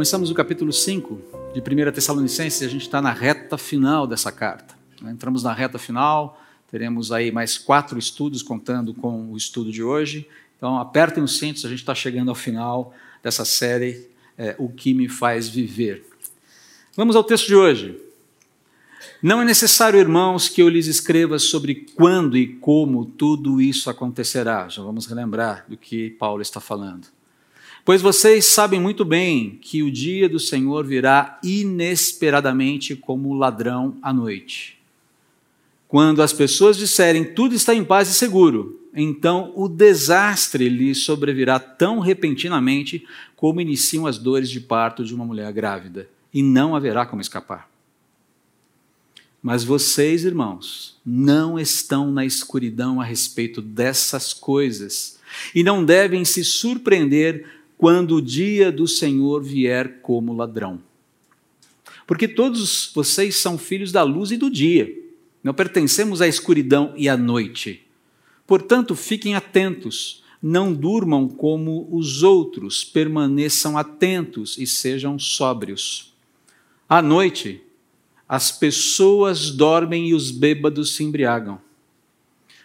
Começamos o capítulo 5 de 1 Tessalonicenses e a gente está na reta final dessa carta. Entramos na reta final, teremos aí mais quatro estudos contando com o estudo de hoje. Então apertem os cintos, a gente está chegando ao final dessa série, é, O que me faz viver. Vamos ao texto de hoje. Não é necessário, irmãos, que eu lhes escreva sobre quando e como tudo isso acontecerá. Já vamos relembrar do que Paulo está falando. Pois vocês sabem muito bem que o dia do Senhor virá inesperadamente como ladrão à noite. Quando as pessoas disserem tudo está em paz e seguro, então o desastre lhes sobrevirá tão repentinamente como iniciam as dores de parto de uma mulher grávida, e não haverá como escapar. Mas vocês, irmãos, não estão na escuridão a respeito dessas coisas, e não devem se surpreender quando o dia do Senhor vier como ladrão. Porque todos vocês são filhos da luz e do dia, não pertencemos à escuridão e à noite. Portanto, fiquem atentos, não durmam como os outros, permaneçam atentos e sejam sóbrios. À noite, as pessoas dormem e os bêbados se embriagam.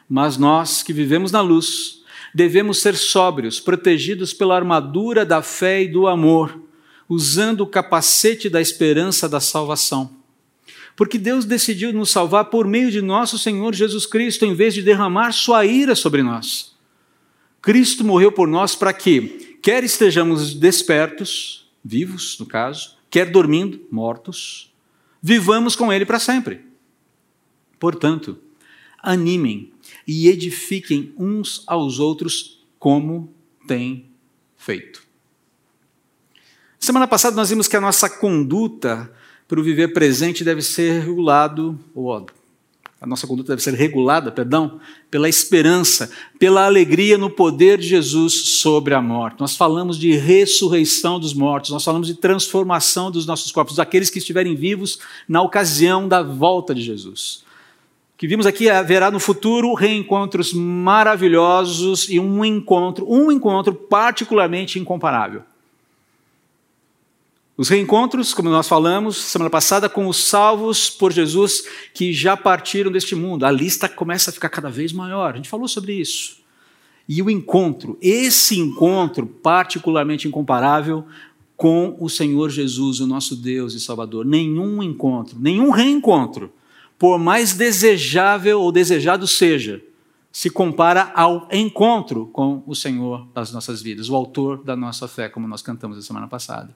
Mas nós que vivemos na luz, devemos ser sóbrios, protegidos pela armadura da fé e do amor, usando o capacete da esperança da salvação. Porque Deus decidiu nos salvar por meio de nosso Senhor Jesus Cristo, em vez de derramar sua ira sobre nós. Cristo morreu por nós para que, quer estejamos despertos, vivos no caso, quer dormindo, mortos, vivamos com Ele para sempre. Portanto, animem e edifiquem uns aos outros como têm feito. Semana passada nós vimos que a nossa conduta para o viver presente deve ser regulado, ou a nossa conduta deve ser regulada, perdão, pela esperança, pela alegria no poder de Jesus sobre a morte. Nós falamos de ressurreição dos mortos, nós falamos de transformação dos nossos corpos, daqueles que estiverem vivos na ocasião da volta de Jesus que vimos aqui haverá no futuro reencontros maravilhosos e um encontro, um encontro particularmente incomparável. Os reencontros, como nós falamos semana passada, com os salvos por Jesus que já partiram deste mundo. A lista começa a ficar cada vez maior. A gente falou sobre isso. E o encontro, esse encontro particularmente incomparável com o Senhor Jesus, o nosso Deus e Salvador. Nenhum encontro, nenhum reencontro por mais desejável ou desejado seja, se compara ao encontro com o Senhor das nossas vidas, o autor da nossa fé, como nós cantamos a semana passada.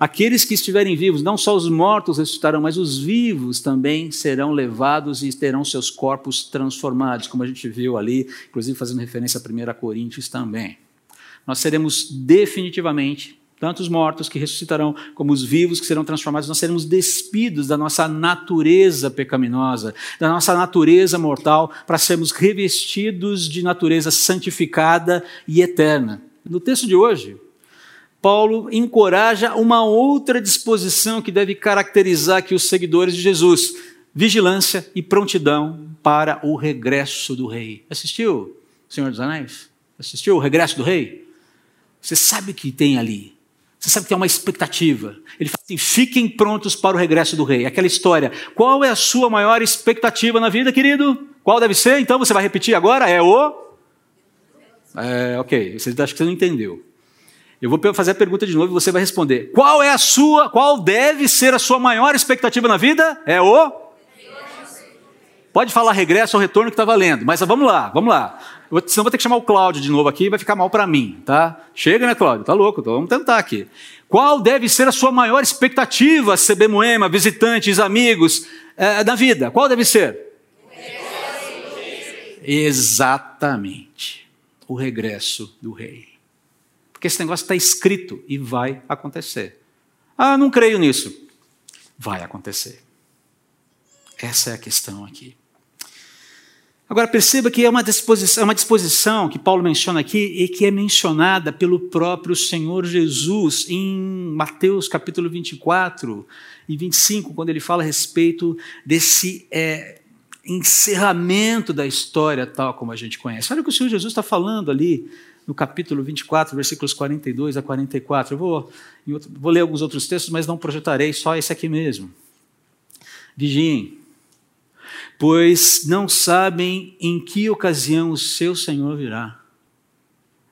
Aqueles que estiverem vivos, não só os mortos ressuscitarão, mas os vivos também serão levados e terão seus corpos transformados, como a gente viu ali, inclusive fazendo referência a 1 Coríntios também. Nós seremos definitivamente tanto os mortos que ressuscitarão, como os vivos que serão transformados, nós seremos despidos da nossa natureza pecaminosa, da nossa natureza mortal, para sermos revestidos de natureza santificada e eterna. No texto de hoje, Paulo encoraja uma outra disposição que deve caracterizar aqui os seguidores de Jesus: vigilância e prontidão para o regresso do rei. Assistiu, Senhor dos Anéis? Assistiu o regresso do rei? Você sabe o que tem ali. Você sabe que tem uma expectativa. Ele fala assim: fiquem prontos para o regresso do rei. Aquela história. Qual é a sua maior expectativa na vida, querido? Qual deve ser? Então você vai repetir agora? É o. É, ok, você acha que você não entendeu. Eu vou fazer a pergunta de novo e você vai responder. Qual é a sua, qual deve ser a sua maior expectativa na vida? É o Pode falar regresso ou retorno que está valendo, mas vamos lá, vamos lá. Senão vou ter que chamar o Cláudio de novo aqui e vai ficar mal para mim, tá? Chega, né, Cláudio? Tá louco, então vamos tentar aqui. Qual deve ser a sua maior expectativa, CB Moema, visitantes, amigos, é, da vida? Qual deve ser? Exatamente. O regresso do rei. Porque esse negócio está escrito e vai acontecer. Ah, não creio nisso. Vai acontecer. Essa é a questão aqui. Agora perceba que é uma disposição, é uma disposição que Paulo menciona aqui e que é mencionada pelo próprio Senhor Jesus em Mateus capítulo 24 e 25, quando ele fala a respeito desse é, encerramento da história tal como a gente conhece. Olha o que o Senhor Jesus está falando ali no capítulo 24, versículos 42 a 44. Eu vou, outro, vou ler alguns outros textos, mas não projetarei, só esse aqui mesmo. Vigiem, pois não sabem em que ocasião o seu Senhor virá.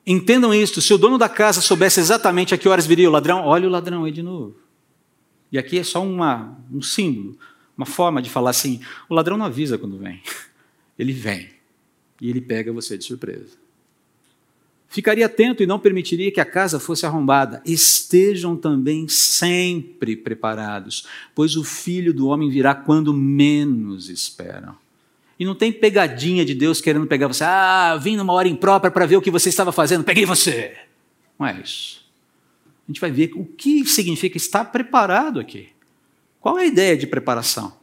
Entendam isto: se o dono da casa soubesse exatamente a que horas viria o ladrão, olha o ladrão aí de novo. E aqui é só uma, um símbolo, uma forma de falar assim: o ladrão não avisa quando vem, ele vem e ele pega você de surpresa. Ficaria atento e não permitiria que a casa fosse arrombada. Estejam também sempre preparados, pois o filho do homem virá quando menos esperam. E não tem pegadinha de Deus querendo pegar você. Ah, vim numa hora imprópria para ver o que você estava fazendo, peguei você. Não é isso. A gente vai ver o que significa estar preparado aqui. Qual é a ideia de preparação?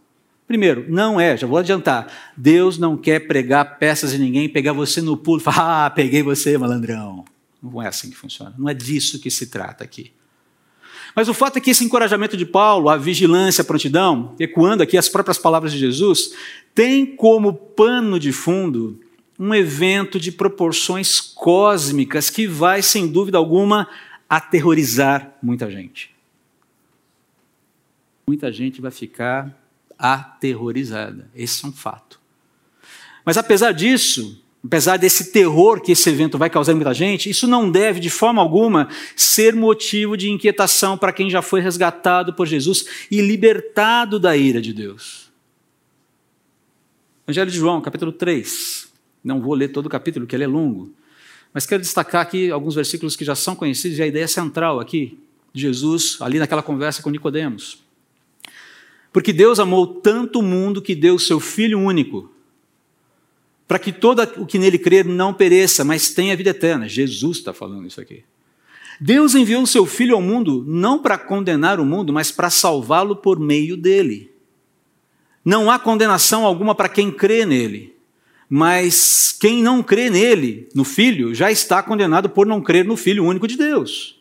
Primeiro, não é, já vou adiantar, Deus não quer pregar peças em ninguém, pegar você no pulo e falar, ah, peguei você, malandrão. Não é assim que funciona, não é disso que se trata aqui. Mas o fato é que esse encorajamento de Paulo, a vigilância, a prontidão, ecoando aqui as próprias palavras de Jesus, tem como pano de fundo um evento de proporções cósmicas que vai, sem dúvida alguma, aterrorizar muita gente. Muita gente vai ficar aterrorizada. Esse é um fato. Mas apesar disso, apesar desse terror que esse evento vai causar em muita gente, isso não deve, de forma alguma, ser motivo de inquietação para quem já foi resgatado por Jesus e libertado da ira de Deus. Evangelho de João, capítulo 3. Não vou ler todo o capítulo, porque ele é longo. Mas quero destacar aqui alguns versículos que já são conhecidos e a ideia central aqui de Jesus, ali naquela conversa com Nicodemos. Porque Deus amou tanto o mundo que deu o seu Filho único, para que todo o que nele crer não pereça, mas tenha vida eterna. Jesus está falando isso aqui. Deus enviou o seu Filho ao mundo não para condenar o mundo, mas para salvá-lo por meio dele. Não há condenação alguma para quem crê nele, mas quem não crê nele, no Filho, já está condenado por não crer no Filho único de Deus.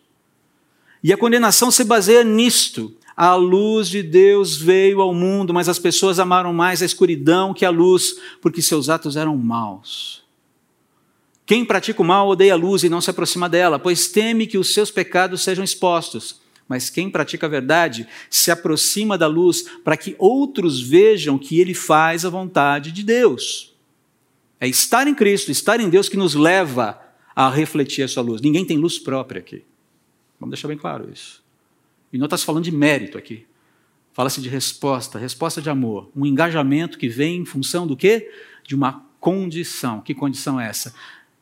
E a condenação se baseia nisto. A luz de Deus veio ao mundo, mas as pessoas amaram mais a escuridão que a luz, porque seus atos eram maus. Quem pratica o mal odeia a luz e não se aproxima dela, pois teme que os seus pecados sejam expostos. Mas quem pratica a verdade se aproxima da luz para que outros vejam que ele faz a vontade de Deus. É estar em Cristo, estar em Deus que nos leva a refletir a sua luz. Ninguém tem luz própria aqui. Vamos deixar bem claro isso. E não está se falando de mérito aqui. Fala-se de resposta, resposta de amor. Um engajamento que vem em função do quê? De uma condição. Que condição é essa?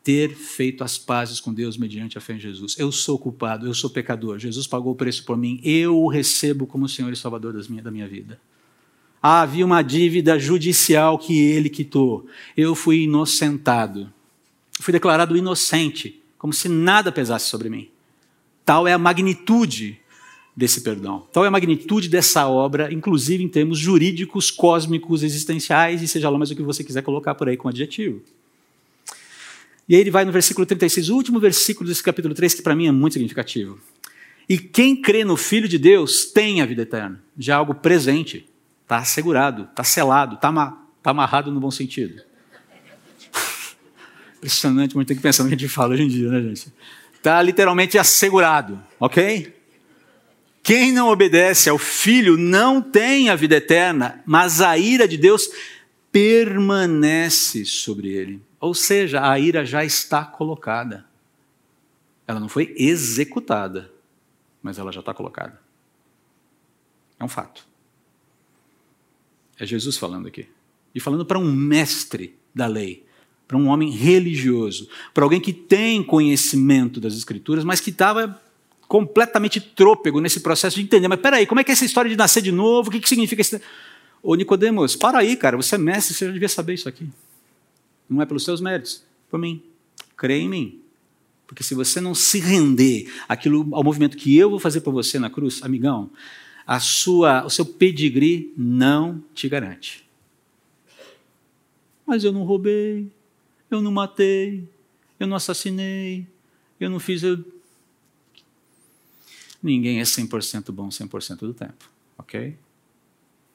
Ter feito as pazes com Deus mediante a fé em Jesus. Eu sou culpado, eu sou pecador. Jesus pagou o preço por mim. Eu o recebo como Senhor e Salvador da minha vida. Ah, havia uma dívida judicial que ele quitou. Eu fui inocentado. Fui declarado inocente, como se nada pesasse sobre mim. Tal é a magnitude desse perdão. Tal é a magnitude dessa obra, inclusive em termos jurídicos, cósmicos, existenciais, e seja lá mais o que você quiser colocar por aí com adjetivo. E aí ele vai no versículo 36, o último versículo desse capítulo 3, que para mim é muito significativo. E quem crê no Filho de Deus tem a vida eterna. Já é algo presente, está assegurado, está selado, está tá amarrado no bom sentido. Impressionante, muito tem que pensar no que a gente fala hoje em dia, né, gente? Está literalmente assegurado, ok? Quem não obedece ao Filho não tem a vida eterna, mas a ira de Deus permanece sobre ele. Ou seja, a ira já está colocada. Ela não foi executada, mas ela já está colocada. É um fato. É Jesus falando aqui. E falando para um mestre da lei, para um homem religioso, para alguém que tem conhecimento das Escrituras, mas que estava completamente trôpego nesse processo de entender. Mas peraí, como é que é essa história de nascer de novo? O que, que significa isso? Ô Nicodemos, para aí, cara, você é mestre, você já devia saber isso aqui. Não é pelos seus méritos, por mim. Crê em mim. Porque se você não se render aquilo, ao movimento que eu vou fazer por você na cruz, amigão, a sua, o seu pedigree não te garante. Mas eu não roubei, eu não matei, eu não assassinei, eu não fiz. Eu ninguém é 100% bom 100% do tempo, ok?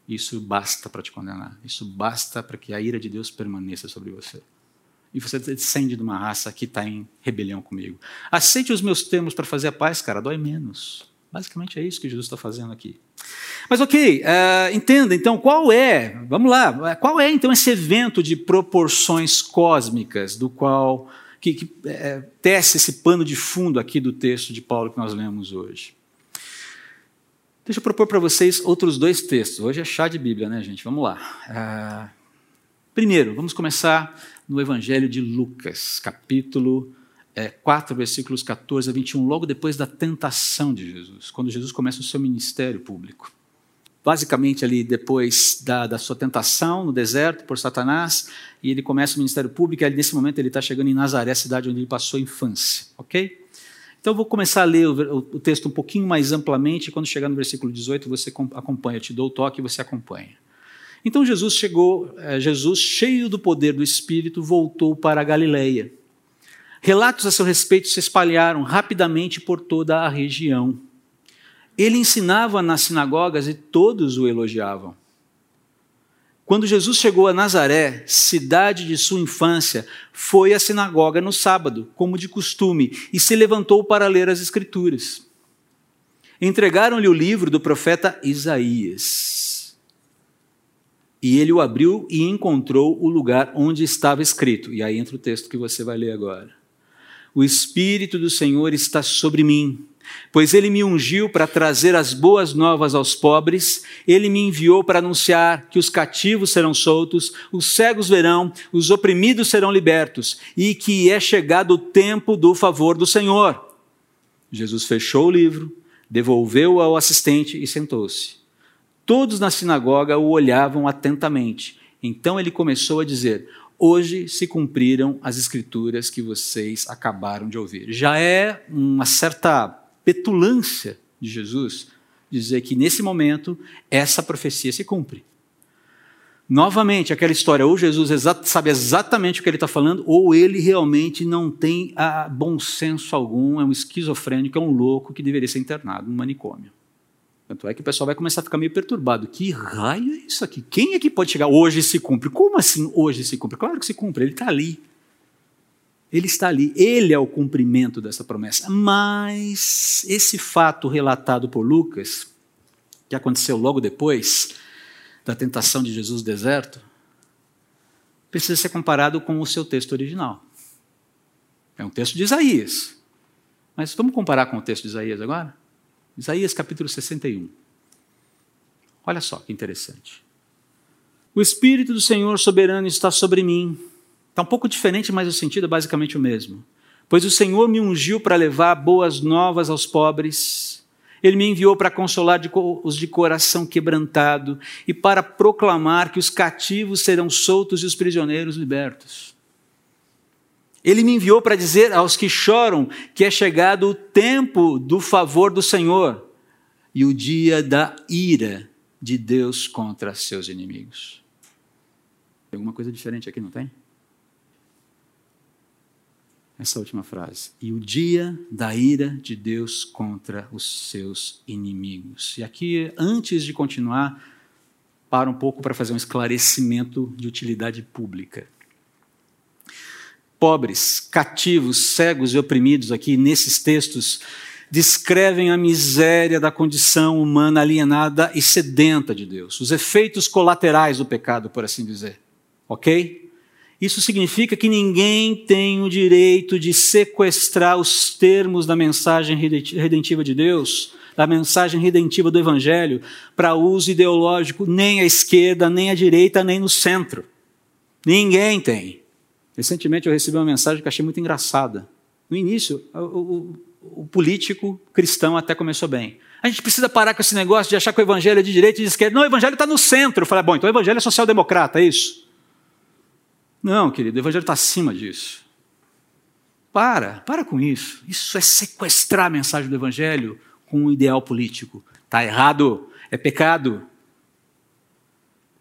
Isso basta para te condenar. Isso basta para que a ira de Deus permaneça sobre você. e você descende de uma raça que está em rebelião comigo. Aceite os meus termos para fazer a paz, cara, dói menos. Basicamente é isso que Jesus está fazendo aqui. Mas ok, uh, entenda então qual é, vamos lá, qual é então esse evento de proporções cósmicas do qual que, que é, tece esse pano de fundo aqui do texto de Paulo que nós lemos hoje. Deixa eu propor para vocês outros dois textos. Hoje é chá de Bíblia, né, gente? Vamos lá. Uh, primeiro, vamos começar no Evangelho de Lucas, capítulo é, 4, versículos 14 a 21, logo depois da tentação de Jesus, quando Jesus começa o seu ministério público. Basicamente, ali depois da, da sua tentação no deserto por Satanás, e ele começa o ministério público, e ali, nesse momento ele está chegando em Nazaré, a cidade onde ele passou a infância. Ok? Então, eu vou começar a ler o, o, texto um pouquinho mais amplamente, quando chegar no versículo 18, você acompanha, eu te dou o toque e você acompanha. Então, Jesus chegou, é, Jesus, cheio do poder do Espírito, voltou para a Galileia Relatos a seu respeito se espalharam rapidamente por toda a região. Ele ensinava nas sinagogas e todos o elogiavam. Quando Jesus chegou a Nazaré, cidade de sua infância, foi à sinagoga no sábado, como de costume, e se levantou para ler as Escrituras. Entregaram-lhe o livro do profeta Isaías. E ele o abriu e encontrou o lugar onde estava escrito. E aí entra o texto que você vai ler agora. O Espírito do Senhor está sobre mim, pois ele me ungiu para trazer as boas novas aos pobres, ele me enviou para anunciar que os cativos serão soltos, os cegos verão, os oprimidos serão libertos, e que é chegado o tempo do favor do Senhor. Jesus fechou o livro, devolveu-o ao assistente e sentou-se. Todos na sinagoga o olhavam atentamente. Então ele começou a dizer: hoje se cumpriram as escrituras que vocês acabaram de ouvir. Já é uma certa petulância de Jesus dizer que nesse momento essa profecia se cumpre. Novamente, aquela história, ou Jesus sabe exatamente o que ele está falando, ou ele realmente não tem ah, bom senso algum, é um esquizofrênico, é um louco que deveria ser internado no manicômio. Tanto é que o pessoal vai começar a ficar meio perturbado. Que raio é isso aqui? Quem é que pode chegar? Hoje se cumpre. Como assim hoje se cumpre? Claro que se cumpre, ele está ali. Ele está ali, ele é o cumprimento dessa promessa. Mas esse fato relatado por Lucas, que aconteceu logo depois da tentação de Jesus no deserto, precisa ser comparado com o seu texto original. É um texto de Isaías. Mas vamos comparar com o texto de Isaías agora? Isaías capítulo 61. Olha só que interessante. O Espírito do Senhor soberano está sobre mim. Está um pouco diferente, mas o sentido é basicamente o mesmo. Pois o Senhor me ungiu para levar boas novas aos pobres. Ele me enviou para consolar os de coração quebrantado e para proclamar que os cativos serão soltos e os prisioneiros libertos. Ele me enviou para dizer aos que choram que é chegado o tempo do favor do Senhor e o dia da ira de Deus contra seus inimigos. Tem alguma coisa diferente aqui, não tem? Essa última frase. E o dia da ira de Deus contra os seus inimigos. E aqui, antes de continuar, para um pouco para fazer um esclarecimento de utilidade pública pobres, cativos, cegos e oprimidos aqui nesses textos descrevem a miséria da condição humana alienada e sedenta de Deus, os efeitos colaterais do pecado, por assim dizer. Ok? Isso significa que ninguém tem o direito de sequestrar os termos da mensagem redentiva de Deus, da mensagem redentiva do Evangelho, para uso ideológico, nem à esquerda, nem à direita, nem no centro. Ninguém tem. Recentemente eu recebi uma mensagem que achei muito engraçada. No início, o, o, o político cristão até começou bem. A gente precisa parar com esse negócio de achar que o evangelho é de direita e de esquerda. Não, o evangelho está no centro. Eu falei, bom, então o evangelho é social-democrata, é isso? Não, querido, o evangelho está acima disso. Para, para com isso. Isso é sequestrar a mensagem do evangelho com um ideal político. Está errado, é pecado.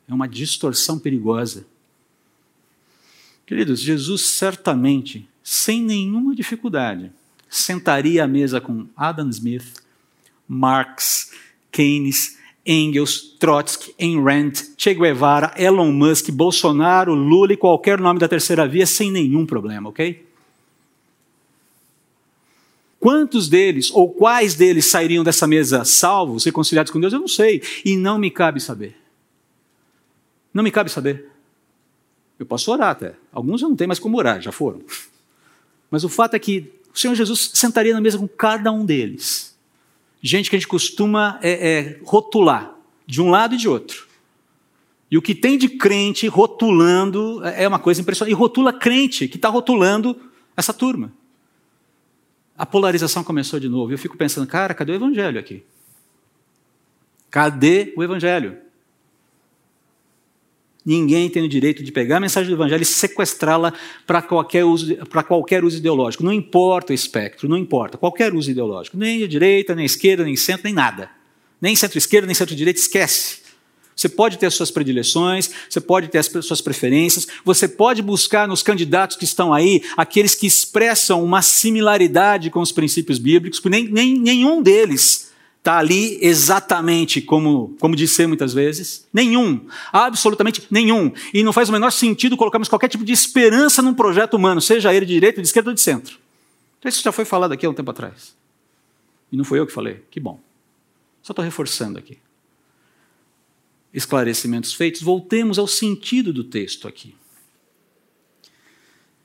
É uma distorção perigosa. Queridos, Jesus certamente, sem nenhuma dificuldade, sentaria à mesa com Adam Smith, Marx, Keynes, Engels, Trotsky, Ayn Rand, Che Guevara, Elon Musk, Bolsonaro, Lula e qualquer nome da terceira via sem nenhum problema, ok? Quantos deles ou quais deles sairiam dessa mesa salvos, reconciliados com Deus, eu não sei. E não me cabe saber. Não me cabe saber. Eu posso orar até. Alguns eu não tenho mais como orar, já foram. Mas o fato é que o Senhor Jesus sentaria na mesa com cada um deles. Gente que a gente costuma é, é, rotular, de um lado e de outro. E o que tem de crente rotulando é uma coisa impressionante. E rotula crente que está rotulando essa turma a polarização começou de novo. Eu fico pensando, cara, cadê o evangelho aqui? Cadê o evangelho? Ninguém tem o direito de pegar a mensagem do evangelho e sequestrá-la para qualquer, uso, qualquer uso ideológico. Não importa o espectro, não importa. Qualquer uso ideológico. Nem a direita, nem a esquerda, nem centro, nem nada. Nem centro-esquerda, nem centro-direita, esquece. Você pode ter as suas predileções, você pode ter as suas preferências, você pode buscar nos candidatos que estão aí aqueles que expressam uma similaridade com os princípios bíblicos, porque nem, nem, nenhum deles está ali exatamente como, como disse muitas vezes. Nenhum. Absolutamente nenhum. E não faz o menor sentido colocarmos qualquer tipo de esperança num projeto humano, seja ele de direita, de esquerda ou de centro. Isso já foi falado aqui há um tempo atrás. E não foi eu que falei. Que bom. Só estou reforçando aqui esclarecimentos feitos, voltemos ao sentido do texto aqui.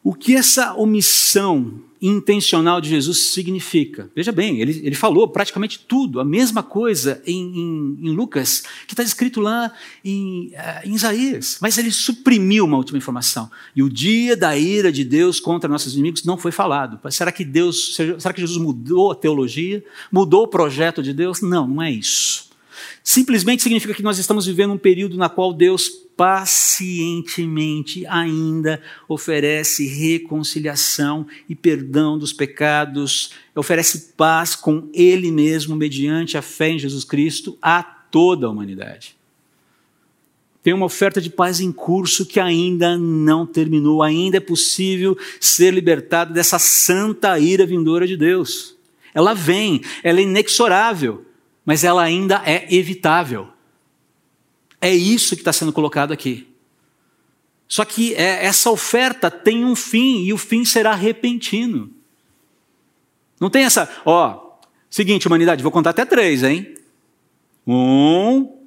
O que essa omissão intencional de Jesus significa? Veja bem, ele, ele falou praticamente tudo, a mesma coisa em, em, em Lucas, que está escrito lá em, uh, em Isaías, mas ele suprimiu uma última informação. E o dia da ira de Deus contra nossos inimigos não foi falado. Será que Deus, será que Jesus mudou a teologia? Mudou o projeto de Deus? Não, não é isso. Simplesmente significa que nós estamos vivendo um período na qual Deus pacientemente ainda oferece reconciliação e perdão dos pecados, oferece paz com Ele mesmo, mediante a fé em Jesus Cristo, a toda a humanidade. Tem uma oferta de paz em curso que ainda não terminou, ainda é possível ser libertado dessa santa ira vindoura de Deus. Ela vem, ela é inexorável mas ela ainda é evitável. É isso que está sendo colocado aqui. Só que é, essa oferta tem um fim e o fim será repentino. Não tem essa, ó, seguinte, humanidade, vou contar até três, hein? Um,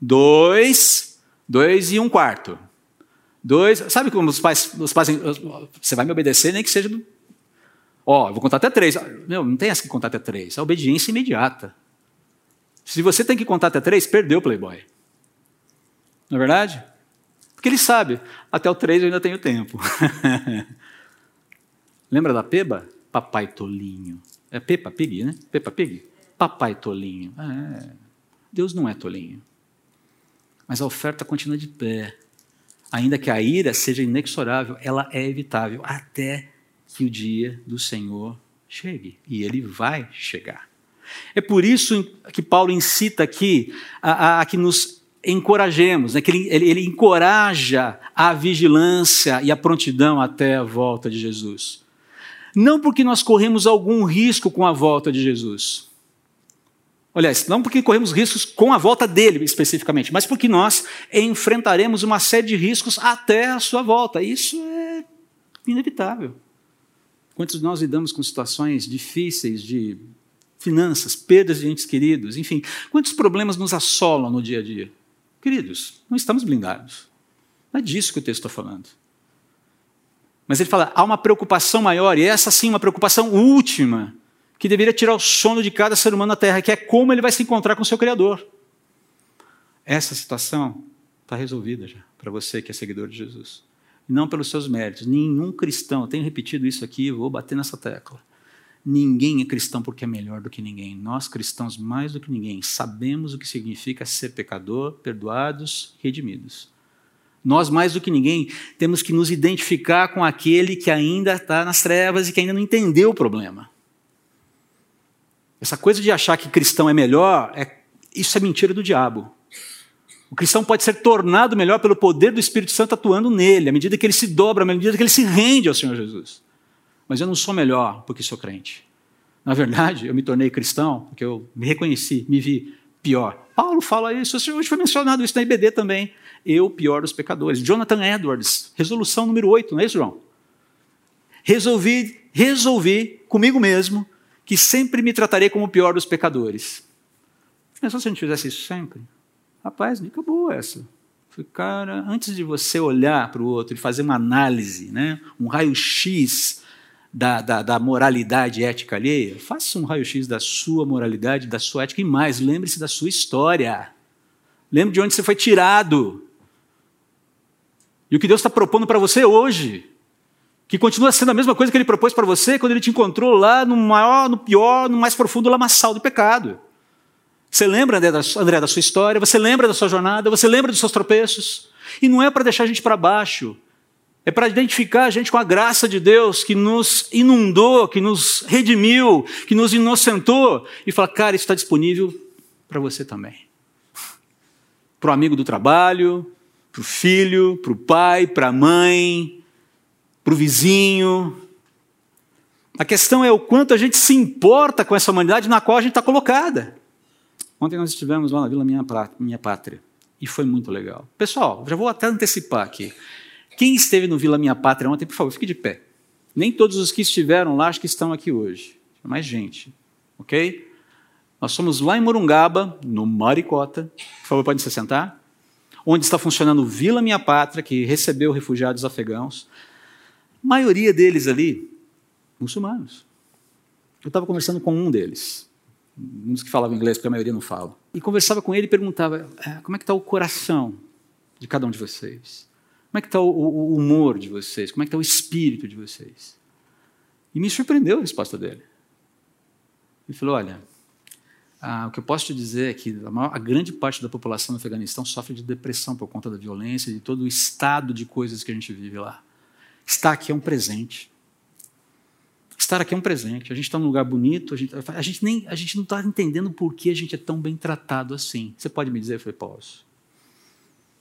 dois, dois e um quarto. Dois, sabe como os pais, os pais, você vai me obedecer, nem que seja do. Ó, vou contar até três. Meu, não tem essa que contar até três. É obediência imediata. Se você tem que contar até três, perdeu o Playboy. Não é verdade? Porque ele sabe, até o três eu ainda tenho tempo. Lembra da Peba? Papai Tolinho. É Peppa Pig, né? Peppa Pig? Papai Tolinho. É. Deus não é tolinho. Mas a oferta continua de pé. Ainda que a ira seja inexorável, ela é evitável até que o dia do Senhor chegue. E ele vai chegar. É por isso que Paulo incita aqui a, a, a que nos encorajemos, né? que ele, ele, ele encoraja a vigilância e a prontidão até a volta de Jesus. Não porque nós corremos algum risco com a volta de Jesus. Aliás, não porque corremos riscos com a volta dele especificamente, mas porque nós enfrentaremos uma série de riscos até a sua volta. Isso é inevitável. Quantos de nós lidamos com situações difíceis de finanças, perdas de entes queridos, enfim. Quantos problemas nos assolam no dia a dia? Queridos, não estamos blindados. Não é disso que o texto está falando. Mas ele fala, há uma preocupação maior, e essa sim, uma preocupação última, que deveria tirar o sono de cada ser humano na Terra, que é como ele vai se encontrar com o seu Criador. Essa situação está resolvida já, para você que é seguidor de Jesus. Não pelos seus méritos. Nenhum cristão, tenho repetido isso aqui, vou bater nessa tecla. Ninguém é cristão porque é melhor do que ninguém. Nós, cristãos, mais do que ninguém, sabemos o que significa ser pecador, perdoados, redimidos. Nós, mais do que ninguém, temos que nos identificar com aquele que ainda está nas trevas e que ainda não entendeu o problema. Essa coisa de achar que cristão é melhor, é, isso é mentira do diabo. O cristão pode ser tornado melhor pelo poder do Espírito Santo atuando nele, à medida que ele se dobra, à medida que ele se rende ao Senhor Jesus mas eu não sou melhor porque sou crente. Na verdade, eu me tornei cristão porque eu me reconheci, me vi pior. Paulo fala isso, hoje foi mencionado isso na IBD também. Eu, pior dos pecadores. Jonathan Edwards, resolução número 8, não é isso, João? Resolvi, resolvi comigo mesmo que sempre me tratarei como o pior dos pecadores. Pensou se a gente fizesse isso sempre? Rapaz, dica boa essa. Falei, cara, antes de você olhar para o outro e fazer uma análise, né, um raio-x da, da, da, moralidade ética alheia, faça um raio-x da sua moralidade, da sua ética e mais, lembre-se da sua história. Lembre de onde você foi tirado. E o que Deus está propondo para você hoje, que continua sendo a mesma coisa que Ele propôs para você quando Ele te encontrou lá no maior, no pior, no mais profundo lamaçal do pecado. Você lembra, André da, sua história, você lembra da sua jornada, você lembra dos seus tropeços. E não é para deixar a gente para baixo, é para identificar a gente com a graça de Deus que nos inundou, que nos redimiu, que nos inocentou, e falar, cara, isso está disponível para você também. Para o amigo do trabalho, para o filho, para o pai, para a mãe, para o vizinho. A questão é o quanto a gente se importa com essa humanidade na qual a gente está colocada. Ontem nós estivemos lá na Vila Minha, Pátria e foi muito legal. Pessoal, já vou até antecipar aqui. Quem esteve no Vila Minha Pátria ontem, por favor, fique de pé. Nem todos os que estiveram lá acho que estão aqui hoje. Mais gente, ok? Nós somos lá em Morungaba, no Maricota. Por favor, pode se sentar. Onde está funcionando Vila Minha Pátria, que recebeu refugiados afegãos. A maioria deles ali, muçulmanos. Eu estava conversando com um deles uns que falavam inglês, porque a maioria não fala. E conversava com ele e perguntava: é, como é que está o coração de cada um de vocês? Como é que está o, o, humor de vocês? Como é que está o espírito de vocês? E me surpreendeu a resposta dele. Ele falou: olha, ah, o que eu posso te dizer é que a, maior, a grande parte da população do Afeganistão sofre de depressão por conta da violência e de todo o estado de coisas que a gente vive lá. Estar aqui é um presente. Estar aqui é um presente. A gente está num lugar bonito, a gente, a gente, nem, a gente não está entendendo por que a gente é tão bem tratado assim. Você pode me dizer? Eu falei, posso.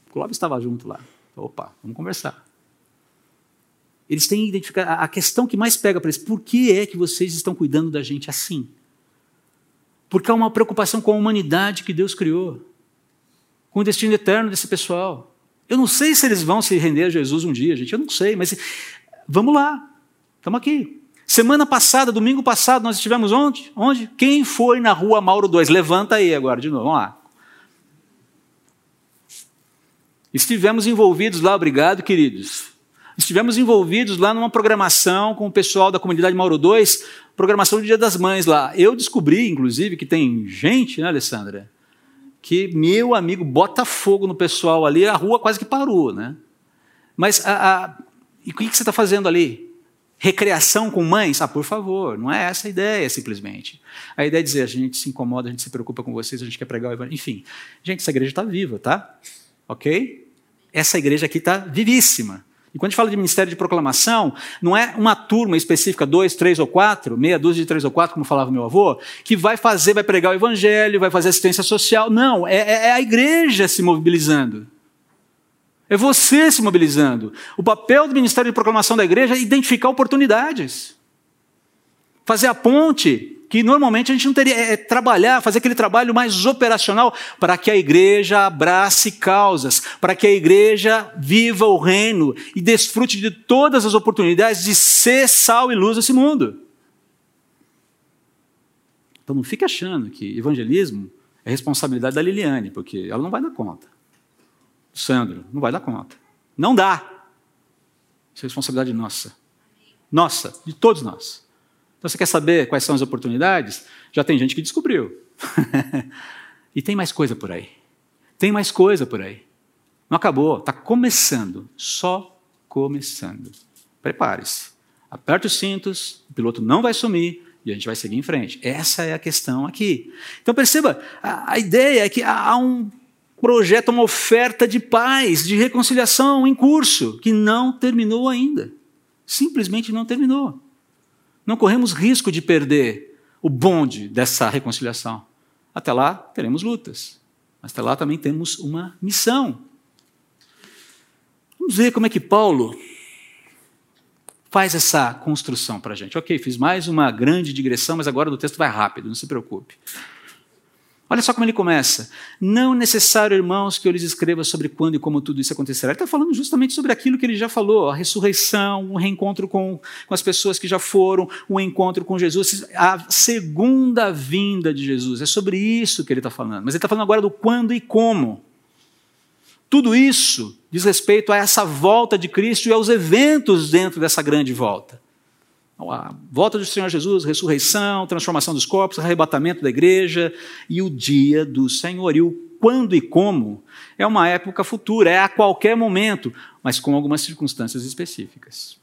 O Clóvis estava junto lá. Opa, vamos conversar. Eles têm identificado. A questão que mais pega para eles, por que é que vocês estão cuidando da gente assim? Porque há uma preocupação com a humanidade que Deus criou, com o destino eterno desse pessoal. Eu não sei se eles vão se render a Jesus um dia, gente, eu não sei, mas vamos lá, estamos aqui. Semana passada, domingo passado, nós estivemos onde? Onde? Quem foi na rua Mauro 2? Levanta aí agora de novo, vamos lá. Estivemos envolvidos lá, obrigado, queridos. Estivemos envolvidos lá numa programação com o pessoal da comunidade Mauro 2, programação do Dia das Mães lá. Eu descobri, inclusive, que tem gente, né, Alessandra, que meu amigo bota fogo no pessoal ali, a rua quase que parou, né? Mas a, a, e o que você está fazendo ali? recreação com mães? Ah, por favor, não é essa a ideia, simplesmente. A ideia é dizer, a gente se incomoda, a gente se preocupa com vocês, a gente quer pregar o evangelho. Enfim, gente, essa igreja está viva, tá? Ok? Essa igreja aqui está vivíssima. E quando a gente fala de ministério de proclamação, não é uma turma específica, dois, três ou quatro, meia dúzia de três ou quatro, como falava meu avô, que vai fazer, vai pregar o evangelho, vai fazer assistência social. Não, é, é a igreja se mobilizando. É você se mobilizando. O papel do Ministério de Proclamação da Igreja é identificar oportunidades. Fazer a ponte, que normalmente a gente não teria, é, é trabalhar, fazer aquele trabalho mais operacional para que a igreja abrace causas, para que a igreja viva o reino e desfrute de todas as oportunidades de ser sal e luz nesse mundo. Então não fique achando que evangelismo é responsabilidade da Liliane, porque ela não vai dar conta. Sandro, não vai dar conta. Não dá. Isso é responsabilidade nossa. Nossa, de todos nós. Então você quer saber quais são as oportunidades? Já tem gente que descobriu. e tem mais coisa por aí. Tem mais coisa por aí. Não acabou, está começando. Só começando. Prepare-se. Aperte os cintos, o piloto não vai sumir e a gente vai seguir em frente. Essa é a questão aqui. Então perceba, a, a ideia é que há um projeta uma oferta de paz, de reconciliação em curso, que não terminou ainda. Simplesmente não terminou. Não corremos risco de perder o bonde dessa reconciliação. Até lá teremos lutas, mas até lá também temos uma missão. Vamos ver como é que Paulo faz essa construção para a gente. Ok, fiz mais uma grande digressão, mas agora o texto vai rápido, não se preocupe. Olha só como ele começa. Não necessário, irmãos, que eu lhes escreva sobre quando e como tudo isso acontecerá. Ele está falando justamente sobre aquilo que ele já falou: a ressurreição, o reencontro com, com as pessoas que já foram, o encontro com Jesus, a segunda vinda de Jesus. É sobre isso que ele está falando. Mas ele está falando agora do quando e como. Tudo isso diz respeito a essa volta de Cristo e aos eventos dentro dessa grande volta. A volta do Senhor Jesus, ressurreição, transformação dos corpos, arrebatamento da igreja e o dia do Senhor. E o quando e como é uma época futura, é a qualquer momento, mas com algumas circunstâncias específicas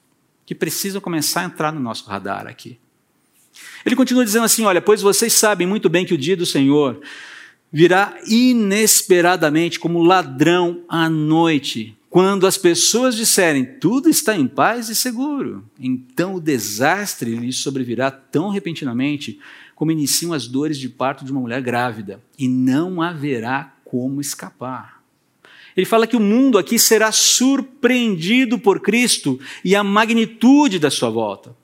que precisam começar a entrar no nosso radar aqui. Ele continua dizendo assim: Olha, pois vocês sabem muito bem que o dia do Senhor virá inesperadamente como ladrão à noite. Quando as pessoas disserem tudo está em paz e seguro, então o desastre lhes sobrevirá tão repentinamente como iniciam as dores de parto de uma mulher grávida, e não haverá como escapar. Ele fala que o mundo aqui será surpreendido por Cristo e a magnitude da sua volta.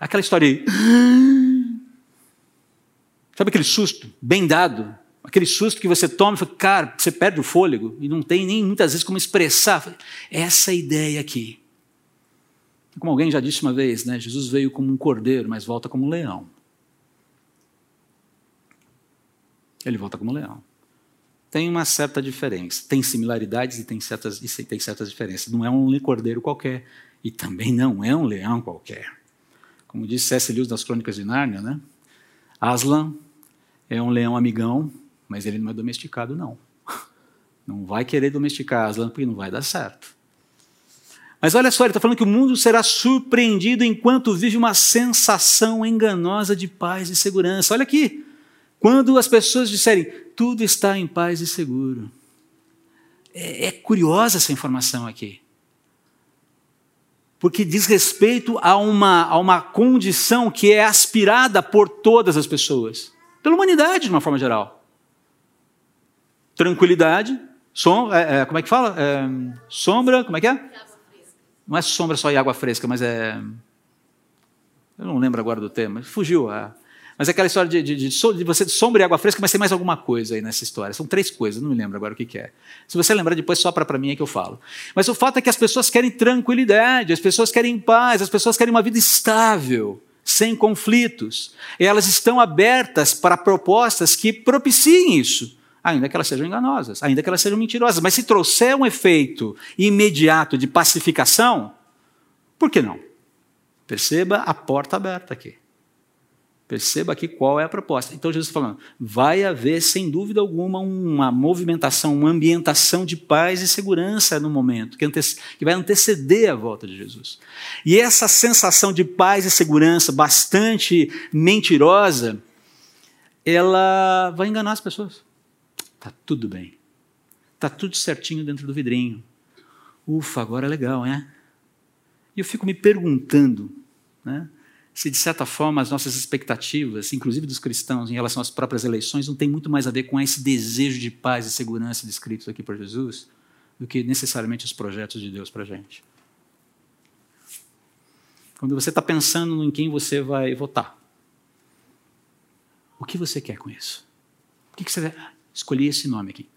Aquela história aí. Sabe aquele susto bem dado? Aquele susto que você toma, cara, você perde o fôlego e não tem nem muitas vezes como expressar. Essa ideia aqui. Como alguém já disse uma vez, né? Jesus veio como um cordeiro, mas volta como um leão. Ele volta como um leão. Tem uma certa diferença. Tem similaridades e tem certas, e tem certas diferenças. Não é um cordeiro qualquer. E também não é um leão qualquer. Como disse C.S. Lewis das Crônicas de Nárnia, né? Aslan é um leão amigão, mas ele não é domesticado, não. Não vai querer domesticar Aslan porque não vai dar certo. Mas olha só, ele está falando que o mundo será surpreendido enquanto vive uma sensação enganosa de paz e segurança. Olha aqui. Quando as pessoas disserem, tudo está em paz e seguro. É, é curiosa essa informação aqui. Porque diz respeito a uma, a uma condição que é aspirada por todas as pessoas, pela humanidade de uma forma geral tranquilidade, som, é, é, como é que fala? É, sombra, como é que é? Não é sombra só e água fresca, mas é. Eu não lembro agora do tema, fugiu. É. Mas é aquela história de, de, de, de você sombra e água fresca, mas tem mais alguma coisa aí nessa história. São três coisas, não me lembro agora o que, que é. Se você lembrar depois, só para mim é que eu falo. Mas o fato é que as pessoas querem tranquilidade, as pessoas querem paz, as pessoas querem uma vida estável, sem conflitos. E elas estão abertas para propostas que propiciem isso ainda que elas sejam enganosas, ainda que elas sejam mentirosas. Mas se trouxer um efeito imediato de pacificação, por que não? Perceba a porta aberta aqui. Perceba aqui qual é a proposta. Então Jesus está falando: vai haver, sem dúvida alguma, uma movimentação, uma ambientação de paz e segurança no momento, que, que vai anteceder a volta de Jesus. E essa sensação de paz e segurança, bastante mentirosa, ela vai enganar as pessoas. Está tudo bem. Está tudo certinho dentro do vidrinho. Ufa, agora é legal, né? E eu fico me perguntando né, se, de certa forma, as nossas expectativas, inclusive dos cristãos, em relação às próprias eleições, não tem muito mais a ver com esse desejo de paz e segurança descritos aqui por Jesus do que necessariamente os projetos de Deus para a gente. Quando você está pensando em quem você vai votar, o que você quer com isso? O que, que você Escolhi esse nome aqui.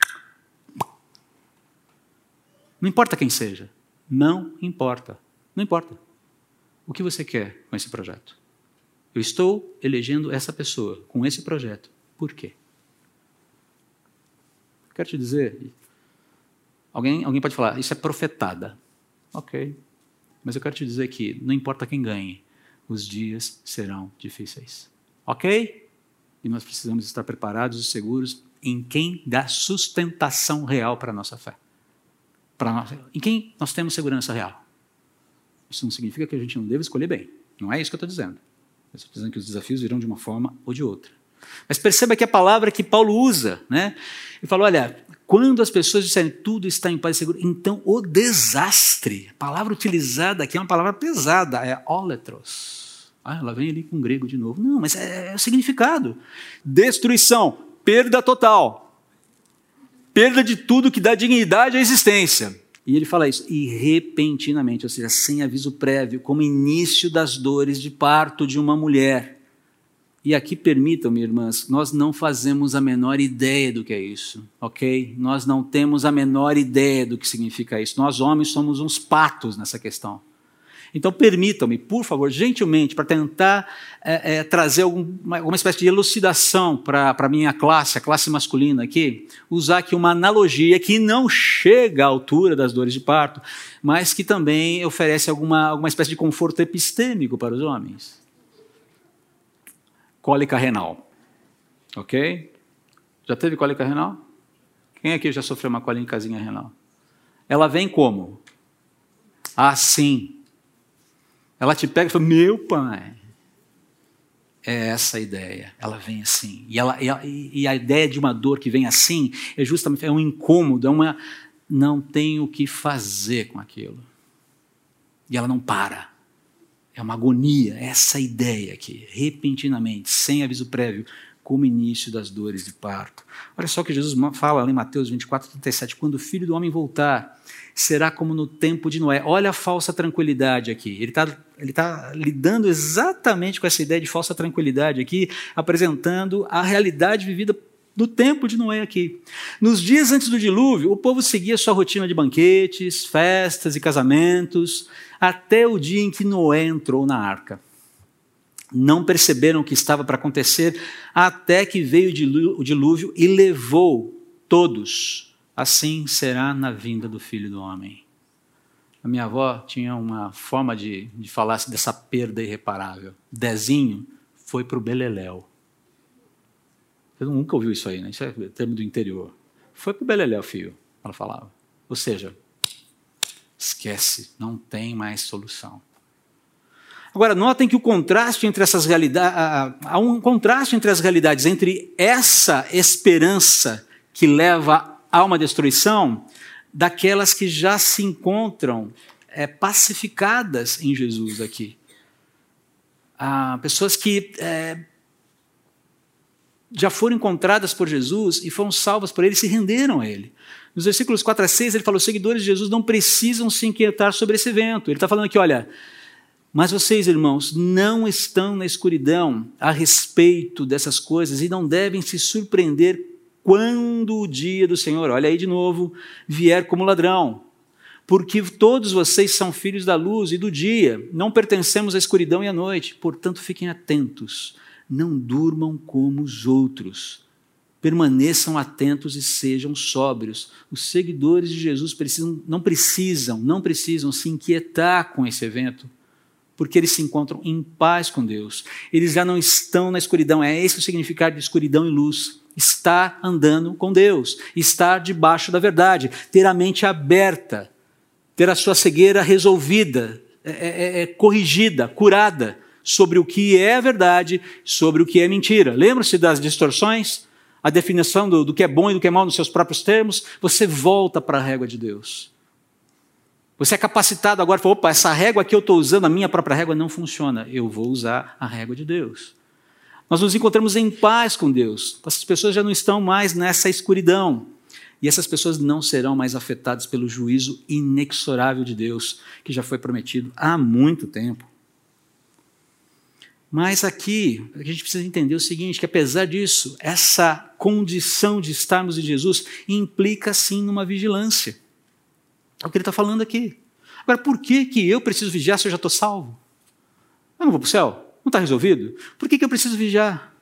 Não importa quem seja. Não importa. Não importa. O que você quer com esse projeto? Eu estou elegendo essa pessoa com esse projeto. Por quê? Quero te dizer. Alguém, alguém pode falar, isso é profetada. Ok. Mas eu quero te dizer que não importa quem ganhe, os dias serão difíceis. Ok? E nós precisamos estar preparados e seguros em quem dá sustentação real para a nossa fé. Para em quem nós temos segurança real. Isso não significa que a gente não deva escolher bem. Não é isso que eu estou dizendo. Eu estou dizendo que os desafios virão de uma forma ou de outra. Mas perceba que a palavra que Paulo usa, né? Ele falou: olha, quando as pessoas disserem tudo está em paz e seguro, então o desastre, a palavra utilizada aqui é uma palavra pesada, é óletros. Ah, ela vem ali com grego de novo. Não, mas é, é o significado: destruição, perda total. Perda de tudo que dá dignidade à existência. E ele fala isso, e repentinamente, ou seja, sem aviso prévio, como início das dores de parto de uma mulher. E aqui permitam-me, irmãs, nós não fazemos a menor ideia do que é isso, ok? Nós não temos a menor ideia do que significa isso. Nós, homens, somos uns patos nessa questão. Então, permitam-me, por favor, gentilmente, para tentar é, é, trazer alguma, alguma espécie de elucidação para a minha classe, a classe masculina aqui, usar aqui uma analogia que não chega à altura das dores de parto, mas que também oferece alguma, alguma espécie de conforto epistêmico para os homens cólica renal. Ok? Já teve cólica renal? Quem aqui já sofreu uma cólicazinha renal? Ela vem como? Assim. Ela te pega e fala: Meu pai. É essa a ideia. Ela vem assim. E, ela, e, a, e a ideia de uma dor que vem assim é justamente é um incômodo, é uma. Não tem o que fazer com aquilo. E ela não para. É uma agonia, essa ideia aqui, repentinamente, sem aviso prévio, como início das dores de parto. Olha só que Jesus fala em Mateus 24, 37. Quando o filho do homem voltar, será como no tempo de Noé. Olha a falsa tranquilidade aqui. Ele está ele tá lidando exatamente com essa ideia de falsa tranquilidade aqui, apresentando a realidade vivida no tempo de Noé aqui. Nos dias antes do dilúvio, o povo seguia sua rotina de banquetes, festas e casamentos até o dia em que Noé entrou na arca. Não perceberam o que estava para acontecer até que veio o dilúvio e levou todos. Assim será na vinda do filho do homem. Minha avó tinha uma forma de, de falar dessa perda irreparável. Dezinho foi para o Beleléu. Você nunca ouviu isso aí, né? Isso é termo do interior. Foi para o Beleléu, filho, ela falava. Ou seja, Esquece, não tem mais solução. Agora, notem que o contraste entre essas realidades, há um contraste entre as realidades, entre essa esperança que leva a uma destruição, daquelas que já se encontram é, pacificadas em Jesus aqui. Há pessoas que é, já foram encontradas por Jesus e foram salvas por ele, se renderam a ele. Nos versículos 4 a 6, ele fala: os seguidores de Jesus não precisam se inquietar sobre esse evento. Ele está falando aqui: olha, mas vocês, irmãos, não estão na escuridão a respeito dessas coisas e não devem se surpreender quando o dia do Senhor, olha aí de novo, vier como ladrão. Porque todos vocês são filhos da luz e do dia, não pertencemos à escuridão e à noite. Portanto, fiquem atentos, não durmam como os outros permaneçam atentos e sejam sóbrios. Os seguidores de Jesus precisam, não precisam, não precisam se inquietar com esse evento, porque eles se encontram em paz com Deus. Eles já não estão na escuridão. É esse o significado de escuridão e luz. Estar andando com Deus, estar debaixo da verdade, ter a mente aberta, ter a sua cegueira resolvida, é, é, é, corrigida, curada sobre o que é verdade, sobre o que é mentira. Lembra-se das distorções? a definição do, do que é bom e do que é mal nos seus próprios termos, você volta para a régua de Deus. Você é capacitado agora, fala, opa, essa régua que eu estou usando, a minha própria régua, não funciona. Eu vou usar a régua de Deus. Nós nos encontramos em paz com Deus. Essas pessoas já não estão mais nessa escuridão. E essas pessoas não serão mais afetadas pelo juízo inexorável de Deus, que já foi prometido há muito tempo. Mas aqui, a gente precisa entender o seguinte: que apesar disso, essa condição de estarmos em Jesus implica sim numa vigilância. É o que ele está falando aqui. Agora, por que, que eu preciso vigiar se eu já estou salvo? Eu não vou para o céu? Não está resolvido? Por que, que eu preciso vigiar?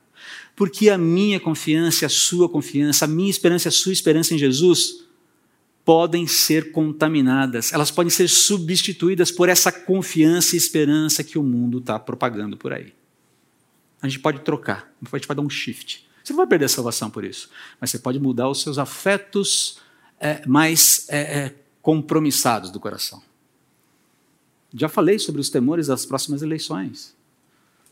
Porque a minha confiança, a sua confiança, a minha esperança, a sua esperança em Jesus podem ser contaminadas, elas podem ser substituídas por essa confiança e esperança que o mundo está propagando por aí. A gente pode trocar, a gente pode dar um shift. Você não vai perder a salvação por isso, mas você pode mudar os seus afetos é, mais é, é, compromissados do coração. Já falei sobre os temores das próximas eleições.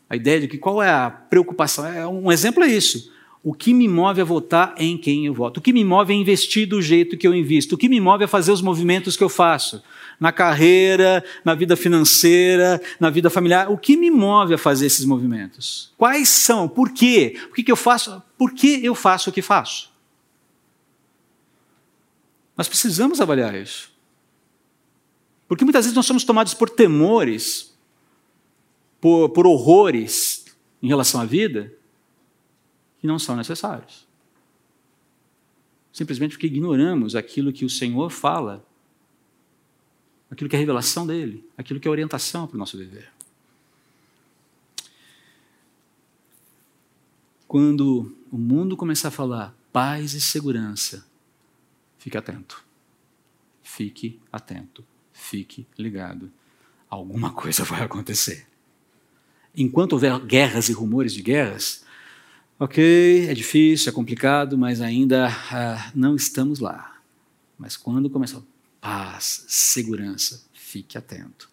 A ideia de que qual é a preocupação. É, um exemplo é isso. O que me move a votar em quem eu voto? O que me move a investir do jeito que eu invisto? O que me move a fazer os movimentos que eu faço? Na carreira, na vida financeira, na vida familiar. O que me move a fazer esses movimentos? Quais são? Por quê? O que, que eu faço? Por que eu faço o que faço? Nós precisamos avaliar isso. Porque muitas vezes nós somos tomados por temores, por, por horrores em relação à vida, que não são necessários. Simplesmente porque ignoramos aquilo que o Senhor fala, aquilo que é a revelação dele, aquilo que é a orientação para o nosso viver. Quando o mundo começar a falar paz e segurança, fique atento. Fique atento. Fique ligado. Alguma coisa vai acontecer. Enquanto houver guerras e rumores de guerras, ok, é difícil, é complicado, mas ainda ah, não estamos lá. Mas quando começar paz, segurança, fique atento.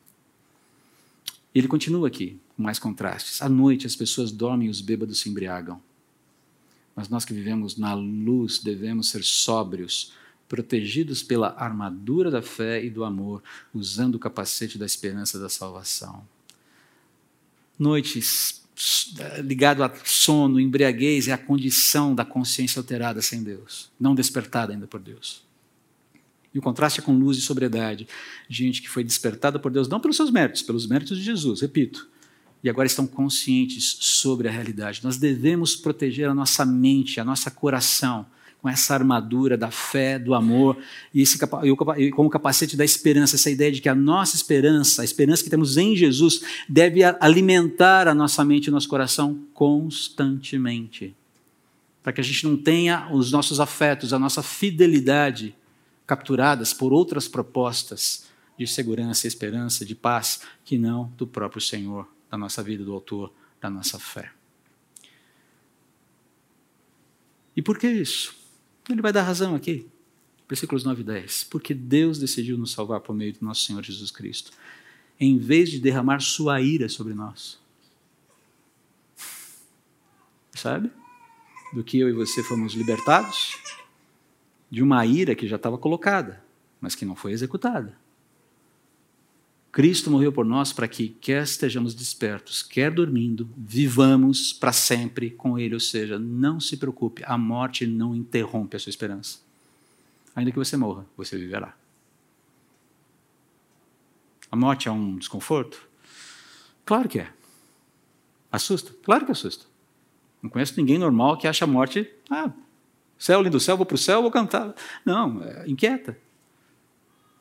Ele continua aqui com mais contrastes. À noite as pessoas dormem e os bêbados se embriagam. Mas nós que vivemos na luz devemos ser sóbrios, protegidos pela armadura da fé e do amor, usando o capacete da esperança da salvação. Noites ligado a sono, embriaguez, é a condição da consciência alterada sem Deus, não despertada ainda por Deus. E o contraste é com luz e sobriedade. Gente que foi despertada por Deus, não pelos seus méritos, pelos méritos de Jesus, repito. E agora estão conscientes sobre a realidade. Nós devemos proteger a nossa mente, a nossa coração, com essa armadura da fé, do amor, e, esse, e com o capacete da esperança, essa ideia de que a nossa esperança, a esperança que temos em Jesus, deve alimentar a nossa mente e o nosso coração constantemente. Para que a gente não tenha os nossos afetos, a nossa fidelidade capturadas por outras propostas de segurança, esperança, de paz, que não do próprio Senhor, da nossa vida, do autor da nossa fé. E por que isso? Ele vai dar razão aqui. Versículos 9 e 10. Porque Deus decidiu nos salvar por meio do nosso Senhor Jesus Cristo, em vez de derramar sua ira sobre nós. Sabe? Do que eu e você fomos libertados de uma ira que já estava colocada, mas que não foi executada. Cristo morreu por nós para que, quer estejamos despertos, quer dormindo, vivamos para sempre com Ele. Ou seja, não se preocupe, a morte não interrompe a sua esperança. Ainda que você morra, você viverá. A morte é um desconforto? Claro que é. Assusta? Claro que assusta. Não conheço ninguém normal que acha a morte, ah, Céu, lindo céu, vou para o céu, vou cantar. Não, é, inquieta.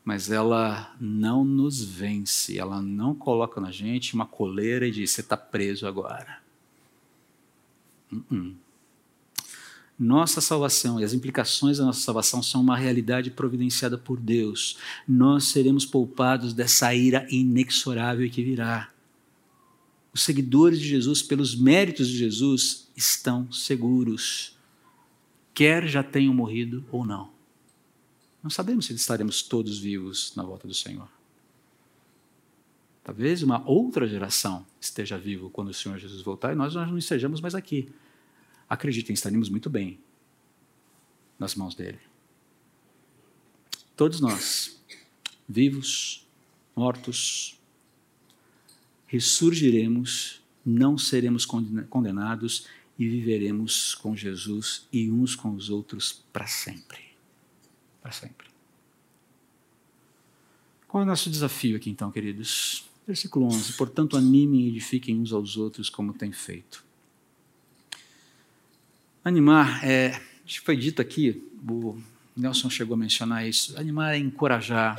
Mas ela não nos vence, ela não coloca na gente uma coleira e diz: você está preso agora. Uh -uh. Nossa salvação e as implicações da nossa salvação são uma realidade providenciada por Deus. Nós seremos poupados dessa ira inexorável que virá. Os seguidores de Jesus, pelos méritos de Jesus, estão seguros quer já tenham morrido ou não. Não sabemos se estaremos todos vivos na volta do Senhor. Talvez uma outra geração esteja vivo quando o Senhor Jesus voltar e nós não estejamos mais aqui. Acreditem, estaremos muito bem nas mãos dele. Todos nós, vivos, mortos, ressurgiremos, não seremos condenados e viveremos com Jesus e uns com os outros para sempre. Para sempre. Qual é o nosso desafio aqui então, queridos? Versículo 11: Portanto, animem e edifiquem uns aos outros como têm feito. Animar, é, foi dito aqui, o Nelson chegou a mencionar isso. Animar é encorajar,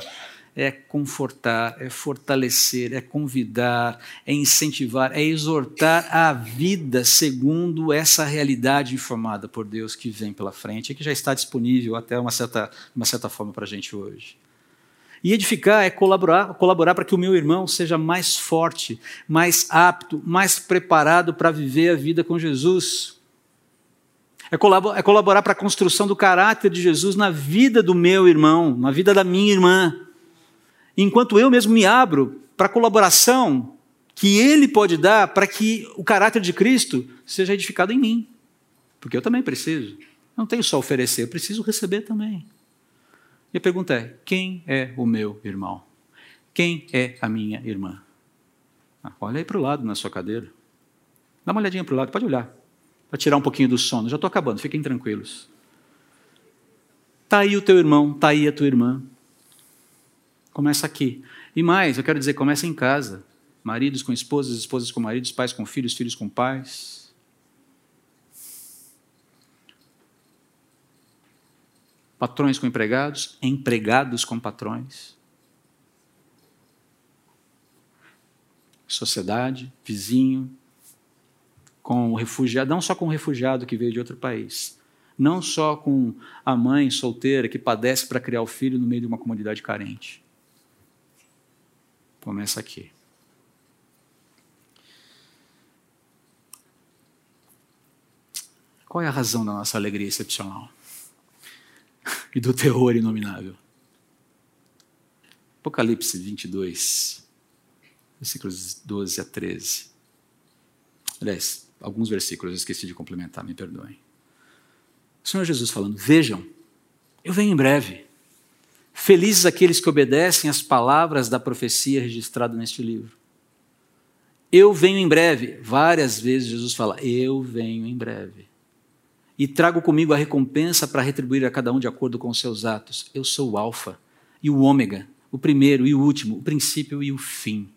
é confortar, é fortalecer, é convidar, é incentivar, é exortar a vida segundo essa realidade informada por Deus que vem pela frente e que já está disponível até uma certa, uma certa forma para a gente hoje. E edificar é colaborar, colaborar para que o meu irmão seja mais forte, mais apto, mais preparado para viver a vida com Jesus. É colaborar, é colaborar para a construção do caráter de Jesus na vida do meu irmão, na vida da minha irmã enquanto eu mesmo me abro para a colaboração que Ele pode dar para que o caráter de Cristo seja edificado em mim. Porque eu também preciso. Não tenho só oferecer, eu preciso receber também. E a pergunta é: quem é o meu irmão? Quem é a minha irmã? Ah, olha aí para o lado na sua cadeira. Dá uma olhadinha para o lado, pode olhar. Para tirar um pouquinho do sono. Já estou acabando, fiquem tranquilos. Está aí o teu irmão, está aí a tua irmã. Começa aqui. E mais, eu quero dizer, começa em casa. Maridos com esposas, esposas com maridos, pais com filhos, filhos com pais. Patrões com empregados, empregados com patrões. Sociedade, vizinho, com o refugiado, não só com o refugiado que veio de outro país, não só com a mãe solteira que padece para criar o filho no meio de uma comunidade carente Começa aqui. Qual é a razão da nossa alegria excepcional? E do terror inominável? Apocalipse 22, versículos 12 a 13. Aliás, alguns versículos eu esqueci de complementar, me perdoem. O Senhor Jesus falando: Vejam, eu venho em breve. Felizes aqueles que obedecem às palavras da profecia registrada neste livro. Eu venho em breve. Várias vezes Jesus fala: Eu venho em breve. E trago comigo a recompensa para retribuir a cada um de acordo com os seus atos. Eu sou o Alfa e o Ômega, o primeiro e o último, o princípio e o fim.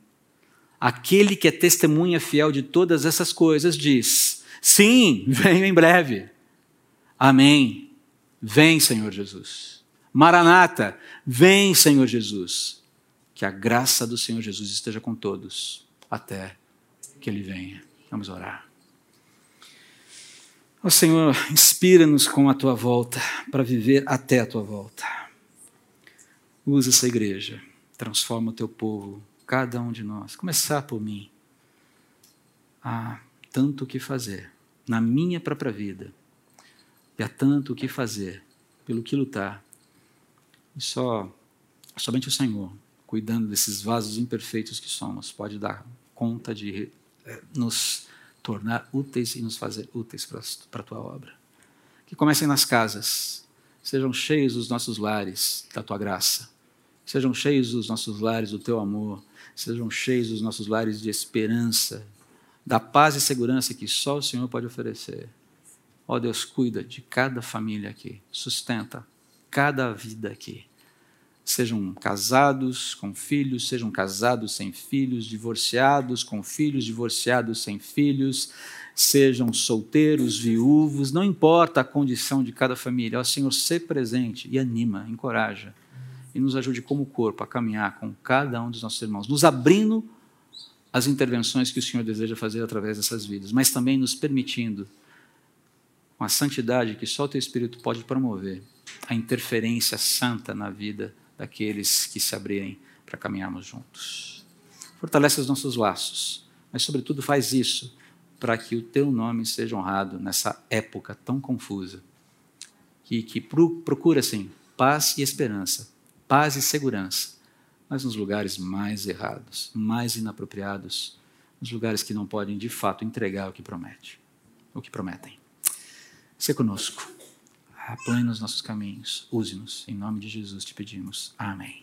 Aquele que é testemunha fiel de todas essas coisas diz: Sim, venho em breve. Amém. Vem, Senhor Jesus. Maranata, vem, Senhor Jesus. Que a graça do Senhor Jesus esteja com todos até que Ele venha. Vamos orar. Ó Senhor, inspira-nos com a tua volta para viver até a tua volta. Usa essa igreja, transforma o teu povo, cada um de nós. Começar por mim. Há tanto o que fazer na minha própria vida e há tanto o que fazer, pelo que lutar. E só, somente o Senhor, cuidando desses vasos imperfeitos que somos, pode dar conta de eh, nos tornar úteis e nos fazer úteis para a tua obra. Que comecem nas casas, sejam cheios os nossos lares da tua graça, sejam cheios os nossos lares do teu amor, sejam cheios os nossos lares de esperança, da paz e segurança que só o Senhor pode oferecer. Ó oh, Deus, cuida de cada família aqui, sustenta cada vida aqui. Sejam casados com filhos, sejam casados sem filhos, divorciados com filhos, divorciados sem filhos, sejam solteiros, viúvos, não importa a condição de cada família, ó Senhor, ser presente e anima, encoraja e nos ajude como corpo a caminhar com cada um dos nossos irmãos, nos abrindo as intervenções que o Senhor deseja fazer através dessas vidas, mas também nos permitindo com a santidade que só o teu Espírito pode promover, a interferência santa na vida daqueles que se abrirem para caminharmos juntos. Fortalece os nossos laços, mas, sobretudo, faz isso para que o teu nome seja honrado nessa época tão confusa, que, que procura, sim, paz e esperança, paz e segurança, mas nos lugares mais errados, mais inapropriados, nos lugares que não podem, de fato, entregar o que promete, o que prometem. Se conosco. Aplane nos nossos caminhos. Use-nos. Em nome de Jesus te pedimos. Amém.